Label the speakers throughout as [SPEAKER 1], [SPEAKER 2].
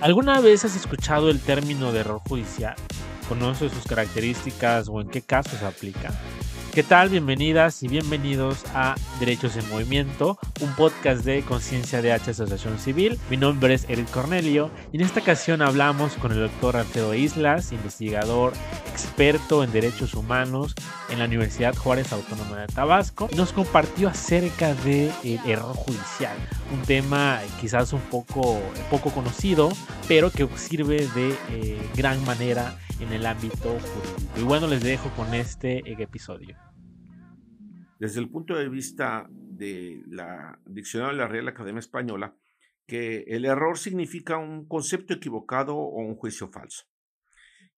[SPEAKER 1] ¿Alguna vez has escuchado el término de error judicial? ¿Conoces sus características o en qué casos se aplica? ¿Qué tal? Bienvenidas y bienvenidos a Derechos en Movimiento, un podcast de Conciencia de H Asociación Civil. Mi nombre es Eric Cornelio y en esta ocasión hablamos con el doctor Alfredo Islas, investigador, experto en derechos humanos en la Universidad Juárez Autónoma de Tabasco. Nos compartió acerca del error judicial, un tema quizás un poco, poco conocido, pero que sirve de eh, gran manera en el ámbito jurídico. Y bueno, les dejo con este episodio.
[SPEAKER 2] Desde el punto de vista de la Diccionario de la Real Academia Española, que el error significa un concepto equivocado o un juicio falso.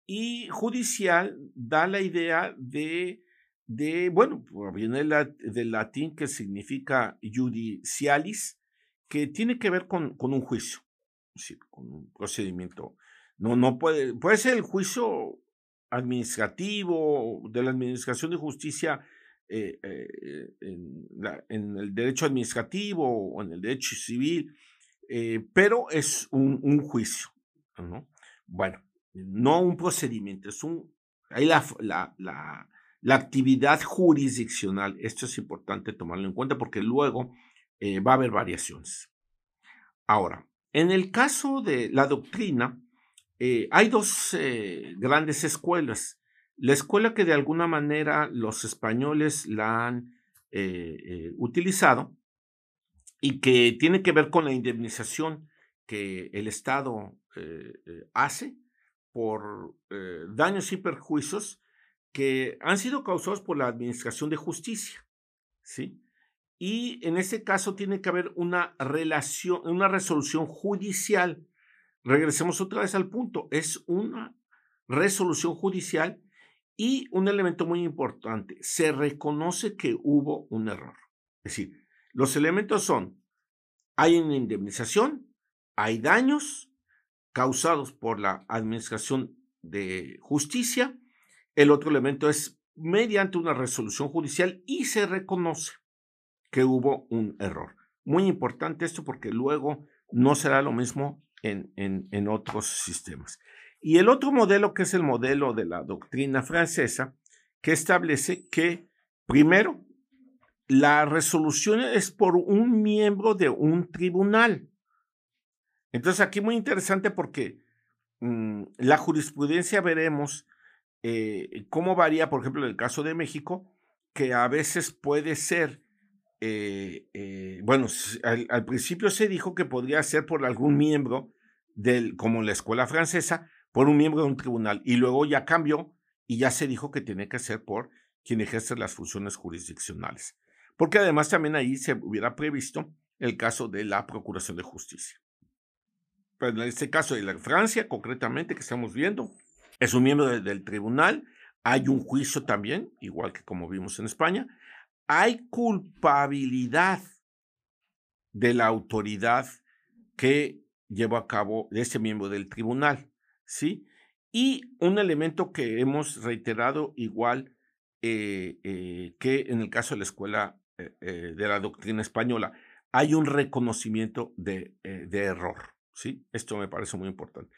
[SPEAKER 2] Y judicial da la idea de, de bueno, viene del latín que significa judicialis, que tiene que ver con, con un juicio, es con un procedimiento no, no puede, puede ser el juicio administrativo de la Administración de Justicia eh, eh, en, el derecho administrativo o en el derecho civil, eh, pero es un, juicio, ¿no? Bueno, no un procedimiento, es un, hay la, la, la, la, actividad jurisdiccional, esto es importante tomarlo en cuenta porque luego va a haber variaciones. Ahora, en el caso de la doctrina, eh, hay dos eh, grandes escuelas. La escuela que de alguna manera los españoles la han eh, utilizado y que tiene que ver con la indemnización que el Estado hace por daños y perjuicios que han sido causados por la Administración de Justicia. ¿sí? Y en ese caso tiene que haber una, relación, una resolución judicial regresemos otra vez al punto, es una resolución judicial y un elemento muy importante, se reconoce que hubo un error. Es decir, los elementos son, hay una indemnización, hay daños causados por la administración de justicia, el otro elemento es mediante una resolución judicial y se reconoce que hubo un error. Muy importante esto porque luego no será lo mismo en, otros sistemas. Y el otro modelo, que es el modelo de la doctrina francesa, que establece que, primero, la resolución es por un miembro de un tribunal. Entonces, aquí muy interesante porque mm, la jurisprudencia veremos eh, cómo varía, por ejemplo, en el caso de México, que a veces puede ser eh, eh, bueno, al, principio se dijo que podría ser por algún miembro del, como la escuela francesa, por un miembro de un tribunal, y luego ya cambió y ya se dijo que tiene que ser por quien ejerce las funciones jurisdiccionales. Porque además también ahí se hubiera previsto el caso de la Procuración de Justicia. Pero en este caso de la Francia, concretamente, que estamos viendo, es un miembro del tribunal, hay un juicio también, igual que como vimos en España, hay culpabilidad de la autoridad que llevó a cabo ese miembro del tribunal, ¿sí? Y un elemento que hemos reiterado igual eh, eh, que en el caso de la escuela eh, de la doctrina española, hay un reconocimiento de, de, error, ¿sí? Esto me parece muy importante.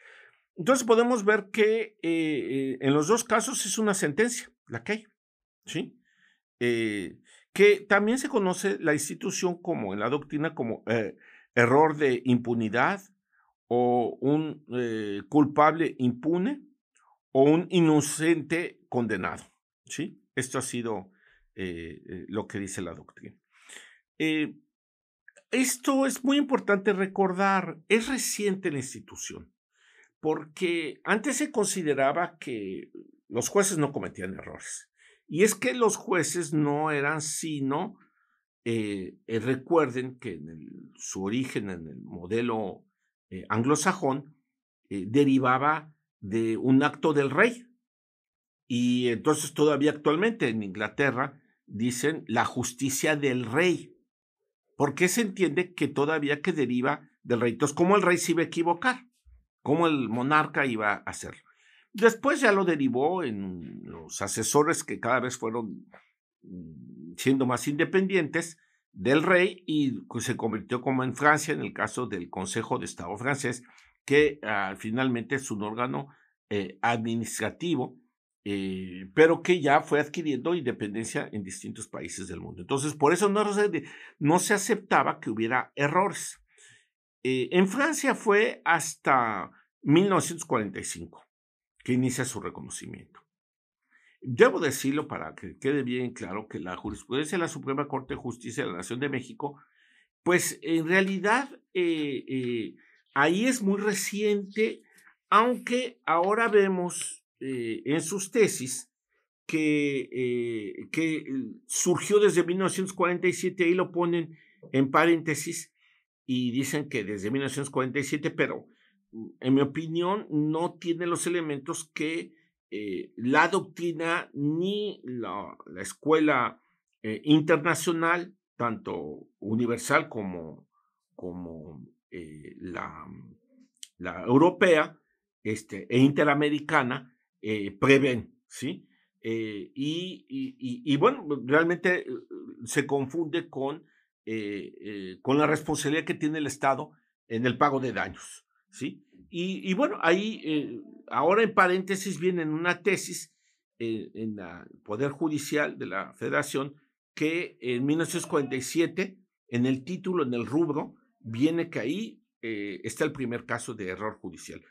[SPEAKER 2] Entonces podemos ver que en los dos casos es una sentencia, la que hay, ¿sí? Que también se conoce la institución como en la doctrina como eh, error de impunidad o un eh, culpable impune o un inocente condenado. ¿sí? Esto ha sido eh, lo que dice la doctrina. esto es muy importante recordar, es reciente la institución, porque antes se consideraba que los jueces no cometían errores. Y es que los jueces no eran sino, eh, eh, recuerden que en su origen en el modelo eh, anglosajón derivaba de un acto del rey. Y entonces todavía actualmente en Inglaterra dicen la justicia del rey. porque se entiende que todavía que deriva del rey? Entonces, ¿cómo el rey se iba a equivocar? ¿Cómo el monarca iba a hacerlo? Después ya lo derivó en los asesores que cada vez fueron mm, siendo más independientes del rey y se convirtió como en Francia, en el caso del Consejo de Estado francés, que ah, finalmente es un órgano eh, administrativo, eh, pero que ya fue adquiriendo independencia en distintos países del mundo. Entonces, por eso no se, no se aceptaba que hubiera errores. Eh, en Francia fue hasta 1945 que inicia su reconocimiento. Debo decirlo para que quede bien claro que la jurisprudencia de la Suprema Corte de Justicia de la Nación de México, pues en realidad eh, eh, ahí es muy reciente, aunque ahora vemos eh, en sus tesis que, que surgió desde 1947, ahí lo ponen en paréntesis y dicen que desde 1947, pero en mi opinión no tiene los elementos que eh, la doctrina ni la, escuela eh, internacional, tanto universal como, como eh, la, la, europea este, e interamericana, prevén, ¿sí? Y, y, bueno, realmente se confunde con, con la responsabilidad que tiene el Estado en el pago de daños, ¿sí? Y, bueno, ahí, eh, ahora en paréntesis viene una tesis eh, en el Poder Judicial de la Federación que en 1947, en el título, en el rubro, viene que ahí eh, está el primer caso de error judicial.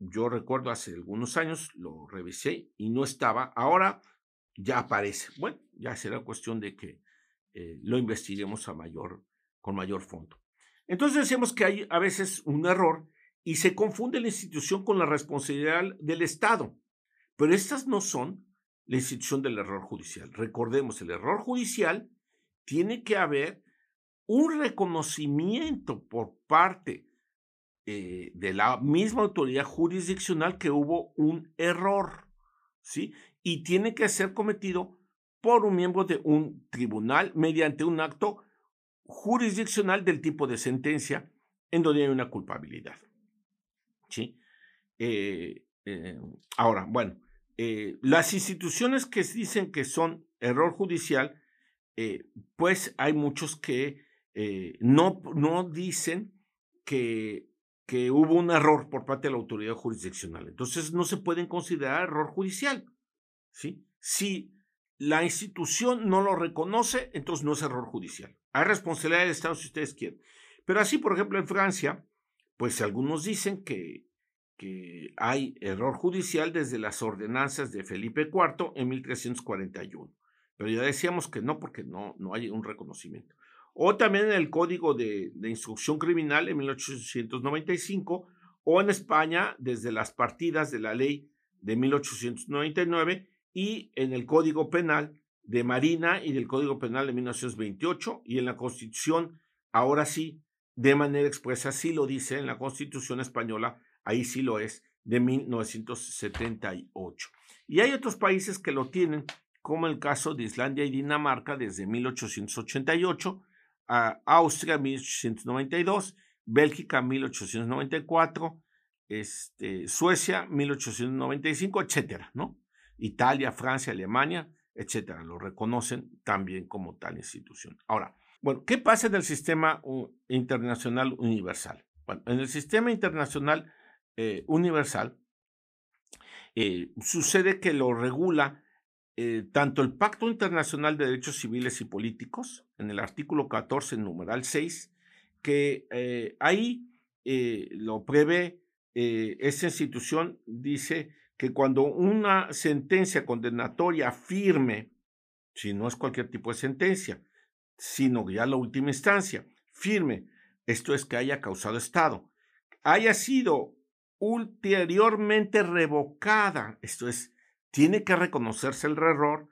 [SPEAKER 2] Yo recuerdo hace algunos años, lo revisé y no estaba. Ahora ya aparece. Bueno, ya será cuestión de que lo investiguemos a mayor, con mayor fondo. Entonces decíamos que hay a veces un error y se confunde la institución con la responsabilidad del Estado. Pero estas no son la institución del error judicial. Recordemos, el error judicial tiene que haber un reconocimiento por parte eh, de la misma autoridad jurisdiccional que hubo un error, ¿sí? Y tiene que ser cometido por un miembro de un tribunal mediante un acto jurisdiccional del tipo de sentencia en donde hay una culpabilidad. ¿Sí? Eh, eh, ahora, bueno, eh, las instituciones que dicen que son error judicial, pues hay muchos que no, no dicen que, que hubo un error por parte de la autoridad jurisdiccional. Entonces no se pueden considerar error judicial. ¿sí? Si la institución no lo reconoce, entonces no es error judicial. Hay responsabilidad del Estado si ustedes quieren. Pero así, por ejemplo, en Francia, pues algunos dicen que, que hay error judicial desde las ordenanzas de Felipe IV en 1341. Pero ya decíamos que no, porque no, no hay un reconocimiento. O también en el Código de, de Instrucción Criminal en 1895, o en España desde las partidas de la ley de 1899 y en el Código Penal de Marina y del Código Penal de 1928 y en la Constitución, ahora sí, de manera expresa, sí lo dice en la Constitución española, ahí sí lo es, de 1978. Y hay otros países que lo tienen, como el caso de Islandia y Dinamarca desde 1888, a Austria 1892, Bélgica 1894, este, Suecia 1895, etcétera, ¿no? Italia, Francia, Alemania, etcétera, lo reconocen también como tal institución. Ahora, bueno, ¿qué pasa en el sistema internacional universal? Bueno, en el sistema internacional eh, universal eh, sucede que lo regula eh, tanto el Pacto Internacional de Derechos Civiles y Políticos, en el artículo 14, numeral 6, que ahí lo prevé, esa institución dice que cuando una sentencia condenatoria firme, si no es cualquier tipo de sentencia, sino ya la última instancia, firme, esto es que haya causado Estado, haya sido ulteriormente revocada, esto es, tiene que reconocerse el error,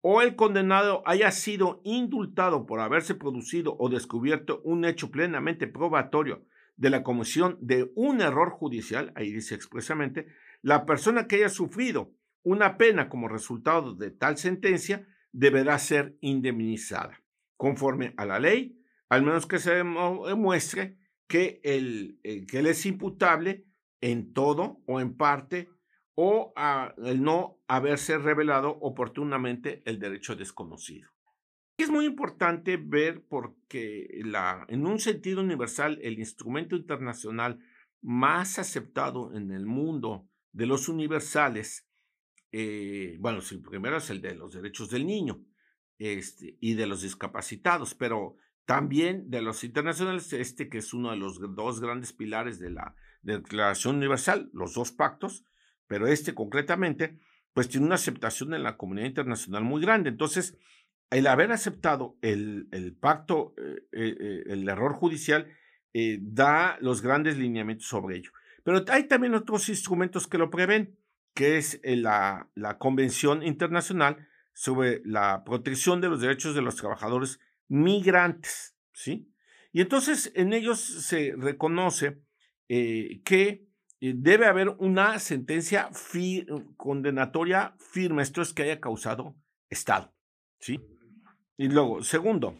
[SPEAKER 2] o el condenado haya sido indultado por haberse producido o descubierto un hecho plenamente probatorio de la comisión de un error judicial, ahí dice expresamente, la persona que haya sufrido una pena como resultado de tal sentencia deberá ser indemnizada, conforme a la ley, al menos que se demuestre que, el, que él es imputable en todo o en parte o el no haberse revelado oportunamente el derecho desconocido. Es muy importante ver porque la, en un sentido universal el instrumento internacional más aceptado en el mundo de los universales, eh, bueno, primero es el de los derechos del niño este, y de los discapacitados, pero también de los internacionales, este que es uno de los dos grandes pilares de la Declaración Universal, los dos pactos, pero este concretamente, pues tiene una aceptación en la comunidad internacional muy grande. Entonces, el haber aceptado el, pacto, eh, eh, el error judicial, eh, da los grandes lineamientos sobre ello. Pero hay también otros instrumentos que lo prevén, que es la, la Convención Internacional sobre la protección de los derechos de los trabajadores migrantes, ¿sí? Y entonces en ellos se reconoce que debe haber una sentencia condenatoria firme, esto es que haya causado Estado, ¿sí? Y luego, segundo,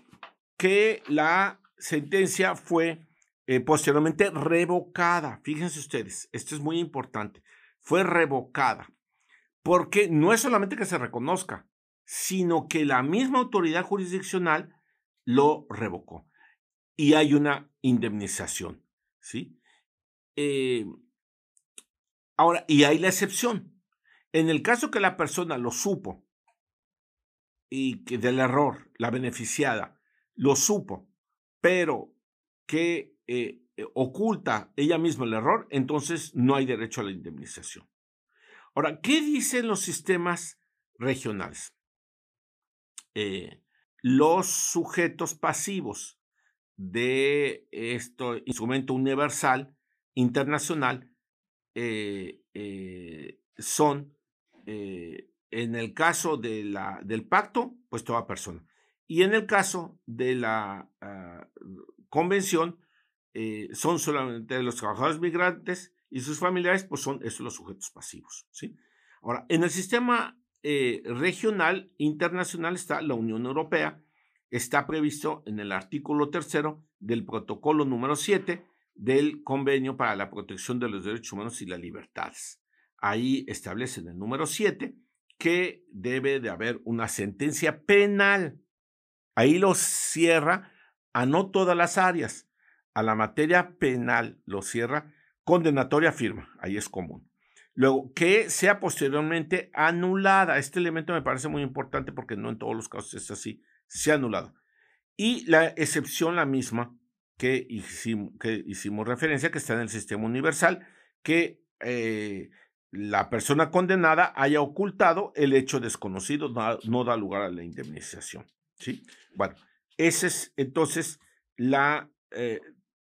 [SPEAKER 2] que la sentencia fue eh, posteriormente revocada. Fíjense ustedes, esto es muy importante. Fue revocada. Porque no es solamente que se reconozca, sino que la misma autoridad jurisdiccional lo revocó. Y hay una indemnización. ¿sí? Eh, ahora, y hay la excepción. En el caso que la persona lo supo y que del error, la beneficiada, lo supo, pero que eh, eh, oculta ella misma el error, entonces no hay derecho a la indemnización. Ahora, ¿qué dicen los sistemas regionales? Eh, los sujetos pasivos de este instrumento universal internacional son en el caso de la, del pacto, pues toda persona. Y en el caso de la ah, convención, eh, son solamente los trabajadores migrantes y sus familiares, pues son esos los sujetos pasivos. ¿sí? Ahora, en el sistema eh, regional internacional está la Unión Europea, está previsto en el artículo tercero del protocolo número 7 del Convenio para la Protección de los Derechos Humanos y las Libertades. Ahí establece en el número 7 que debe de haber una sentencia penal. Ahí lo cierra a no todas las áreas, a la materia penal lo cierra, condenatoria firma, ahí es común. Luego, que sea posteriormente anulada. Este elemento me parece muy importante porque no en todos los casos es así, se ha anulado. Y la excepción, la misma que hicimos, que hicimos referencia, que está en el sistema universal, que eh, la persona condenada haya ocultado el hecho desconocido, no, da lugar a la indemnización. ¿sí? Bueno, ese es entonces la, eh,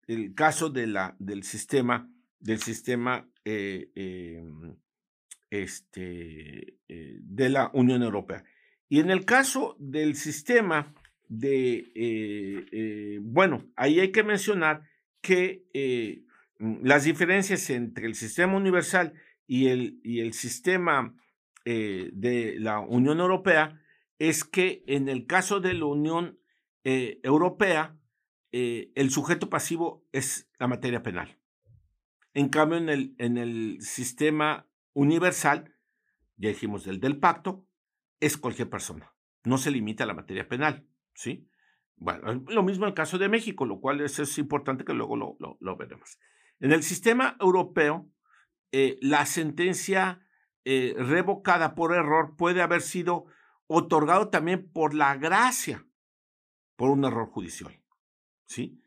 [SPEAKER 2] el caso de la, del sistema, del sistema eh, em, este, eh, de la Unión Europea. Y en el caso del sistema de, bueno, ahí hay que mencionar que las diferencias entre el sistema universal y el, y el sistema eh, de la Unión Europea es que en el caso de la Unión eh, Europea, eh, el sujeto pasivo es la materia penal. En cambio, en el, en el sistema universal, ya dijimos del del pacto, es cualquier persona. No se limita a la materia penal, ¿sí? Bueno, lo mismo en el caso de México, lo cual es, es importante que luego lo, lo, lo veremos. En el sistema europeo, eh, la sentencia eh, revocada por error puede haber sido otorgado también por la gracia, por un error judicial. ¿sí?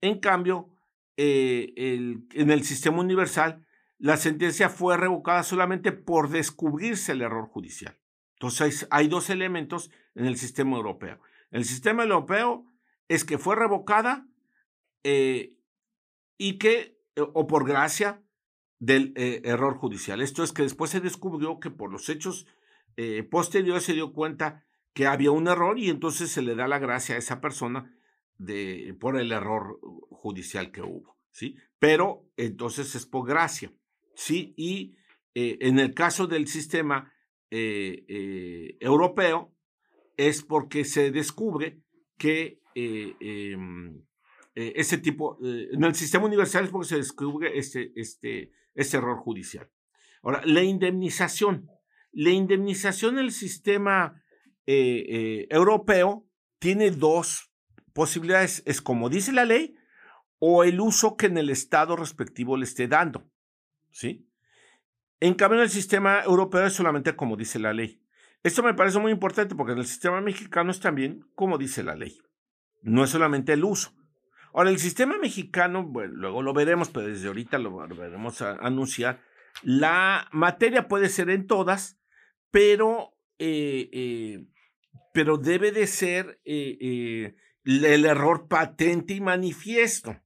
[SPEAKER 2] En cambio, eh, en el sistema universal, la sentencia fue revocada solamente por descubrirse el error judicial. Entonces, hay dos elementos en el sistema europeo. El sistema europeo es que fue revocada y que, o por gracia, del eh, error judicial. Esto es que después se descubrió que por los hechos eh, posteriores se dio cuenta que había un error y entonces se le da la gracia a esa persona de, por el error judicial que hubo. ¿sí? Pero entonces es por gracia. ¿sí? Y eh, en el caso del sistema europeo es porque se descubre que em, ese tipo, en el sistema universal es porque se descubre este, este, ese error judicial. Ahora, la indemnización. La indemnización en el sistema eh, eh, europeo tiene dos posibilidades. Es como dice la ley o el uso que en el estado respectivo le esté dando. ¿Sí? En cambio, en el sistema europeo es solamente como dice la ley. Esto me parece muy importante porque en el sistema mexicano es también como dice la ley. No es solamente el uso. Ahora, el sistema mexicano, bueno, luego lo veremos, pero desde ahorita lo veremos a anunciar. La materia puede ser en todas, pero, eh, eh, pero debe de ser eh, el error patente y manifiesto.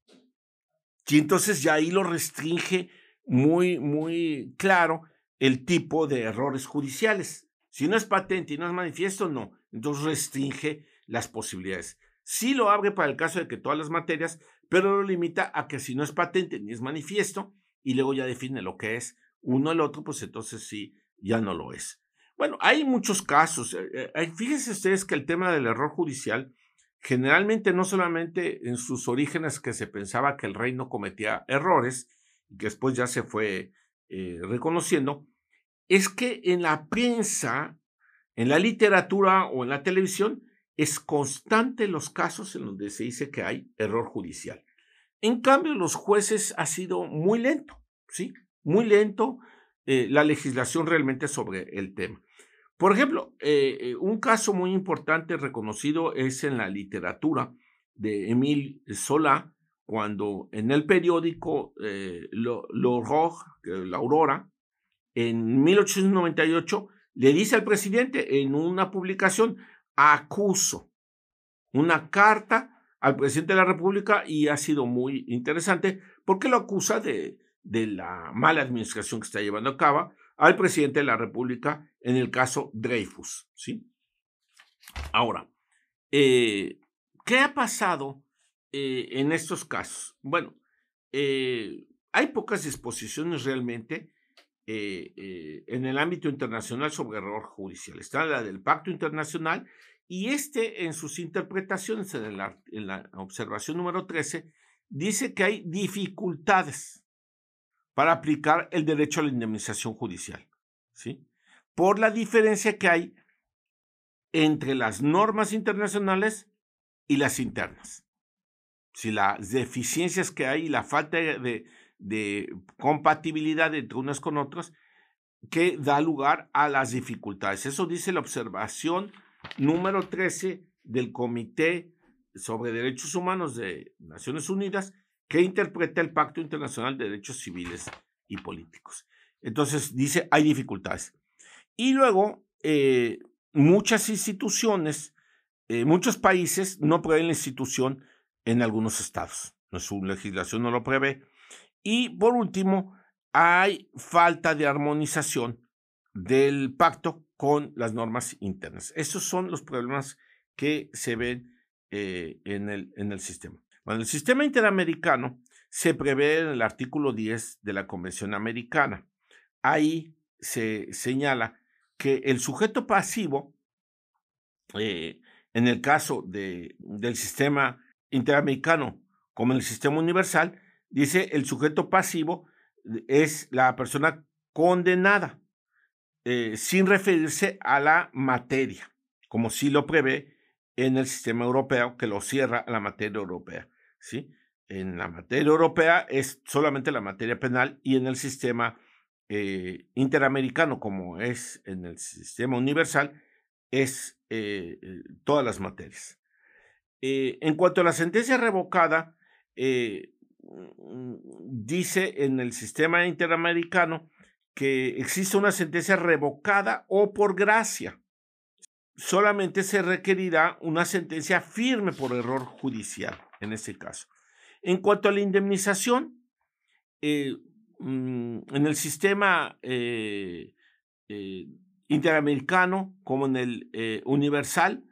[SPEAKER 2] Y entonces ya ahí lo restringe muy, muy claro el tipo de errores judiciales. Si no es patente y no es manifiesto, no. Entonces restringe las posibilidades. Sí lo abre para el caso de que todas las materias, pero lo limita a que si no es patente ni es manifiesto, y luego ya define lo que es uno el otro, pues entonces sí, ya no lo es. Bueno, hay muchos casos. Eh, eh, fíjense ustedes que el tema del error judicial, generalmente no solamente en sus orígenes que se pensaba que el rey no cometía errores, y que después ya se fue eh, reconociendo, es que en la prensa, en la literatura o en la televisión, es constante los casos en donde se dice que hay error judicial. En cambio, los jueces ha sido muy lento, ¿sí? Muy lento eh, la legislación realmente sobre el tema. Por ejemplo, eh, eh, un caso muy importante reconocido es en la literatura de Emile Solá, cuando en el periódico La Aurora, en 1898, le dice al presidente en una publicación, acuso una carta al presidente de la República y ha sido muy interesante porque lo acusa de, de la mala administración que está llevando a cabo al presidente de la República en el caso Dreyfus. ¿sí? Ahora, eh, ¿qué ha pasado eh, en estos casos? Bueno, eh, hay pocas disposiciones realmente en el ámbito internacional sobre error judicial. Está la del Pacto Internacional y este, en sus interpretaciones, en la, observación número 13, dice que hay dificultades para aplicar el derecho a la indemnización judicial, ¿sí? Por la diferencia que hay entre las normas internacionales y las internas. Si las deficiencias que hay y la falta de, de compatibilidad entre unas con otras, que da lugar a las dificultades. Eso dice la observación número 13 del Comité sobre Derechos Humanos de Naciones Unidas que interpreta el Pacto Internacional de Derechos Civiles y Políticos. Entonces dice, hay dificultades. Y luego, eh, muchas instituciones, eh, muchos países no prevén la institución en algunos estados. Su legislación no lo prevé. Y por último, hay falta de armonización del pacto con las normas internas. Esos son los problemas que se ven eh, en, el, en el sistema. Bueno, el sistema interamericano se prevé en el artículo 10 de la Convención Americana. Ahí se señala que el sujeto pasivo, eh, en el caso de, del sistema interamericano como en el sistema universal, dice el sujeto pasivo es la persona condenada eh, sin referirse a la materia, como sí lo prevé en el sistema europeo, que lo cierra la materia europea. ¿sí? En la materia europea es solamente la materia penal y en el sistema eh, interamericano, como es en el sistema universal, es eh, todas las materias. en cuanto a la sentencia revocada, mm, dice en el sistema interamericano que existe una sentencia revocada o por gracia. Solamente se requerirá una sentencia firme por error judicial en este caso. En cuanto a la indemnización, eh, mm, en el sistema eh, eh, interamericano como en el universal,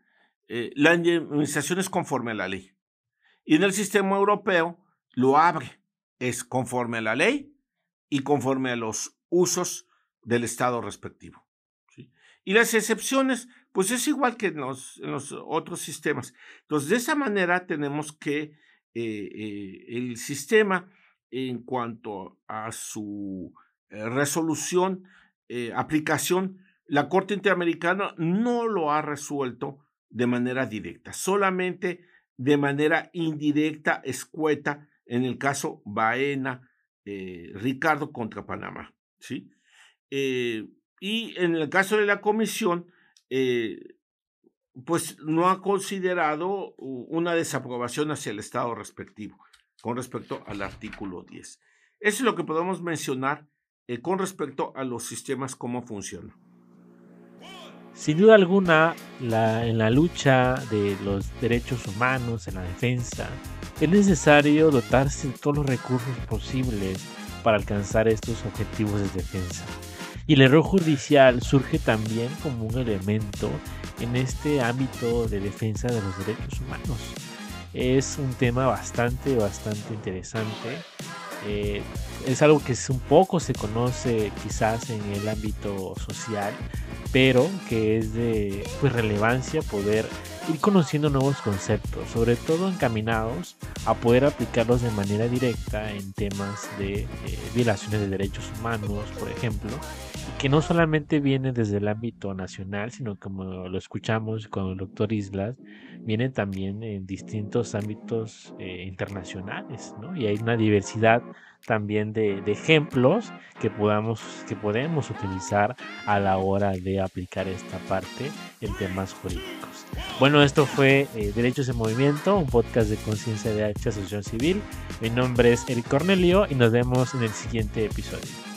[SPEAKER 2] la indemnización es conforme a la ley. Y en el sistema europeo lo abre, es conforme a la ley y conforme a los usos del Estado respectivo. Y las excepciones, pues es igual que en los, otros sistemas. Entonces, de esa manera tenemos que eh, eh, el sistema, en cuanto a su eh, resolución, aplicación, la Corte Interamericana no lo ha resuelto de manera directa, solamente de manera indirecta, escueta, en el caso Baena, Ricardo contra Panamá. ¿sí? Y en el caso de la comisión, pues no ha considerado una desaprobación hacia el Estado respectivo con respecto al artículo 10. Eso es lo que podemos mencionar con respecto a los sistemas, cómo funcionan.
[SPEAKER 1] Sin duda alguna, en la lucha de los derechos humanos, en la defensa, es necesario dotarse de todos los recursos posibles para alcanzar estos objetivos de defensa. Y el error judicial surge también como un elemento en este ámbito de defensa de los derechos humanos. Es un tema bastante, bastante interesante eh, es algo que un poco se conoce quizás en el ámbito social, pero que es de pues, relevancia poder ir conociendo nuevos conceptos, sobre todo encaminados a poder aplicarlos de manera directa en temas de eh, violaciones de derechos humanos, por ejemplo, que no solamente viene desde el ámbito nacional, sino como lo escuchamos con el doctor Islas, viene también en distintos ámbitos eh, internacionales, ¿no? Y hay una diversidad también de, ejemplos que podamos que podemos utilizar a la hora de aplicar esta parte en temas jurídicos. Bueno, esto fue eh, Derechos en Movimiento, un podcast de conciencia de H Asociación Civil. Mi nombre es Eric Cornelio y nos vemos en el siguiente episodio.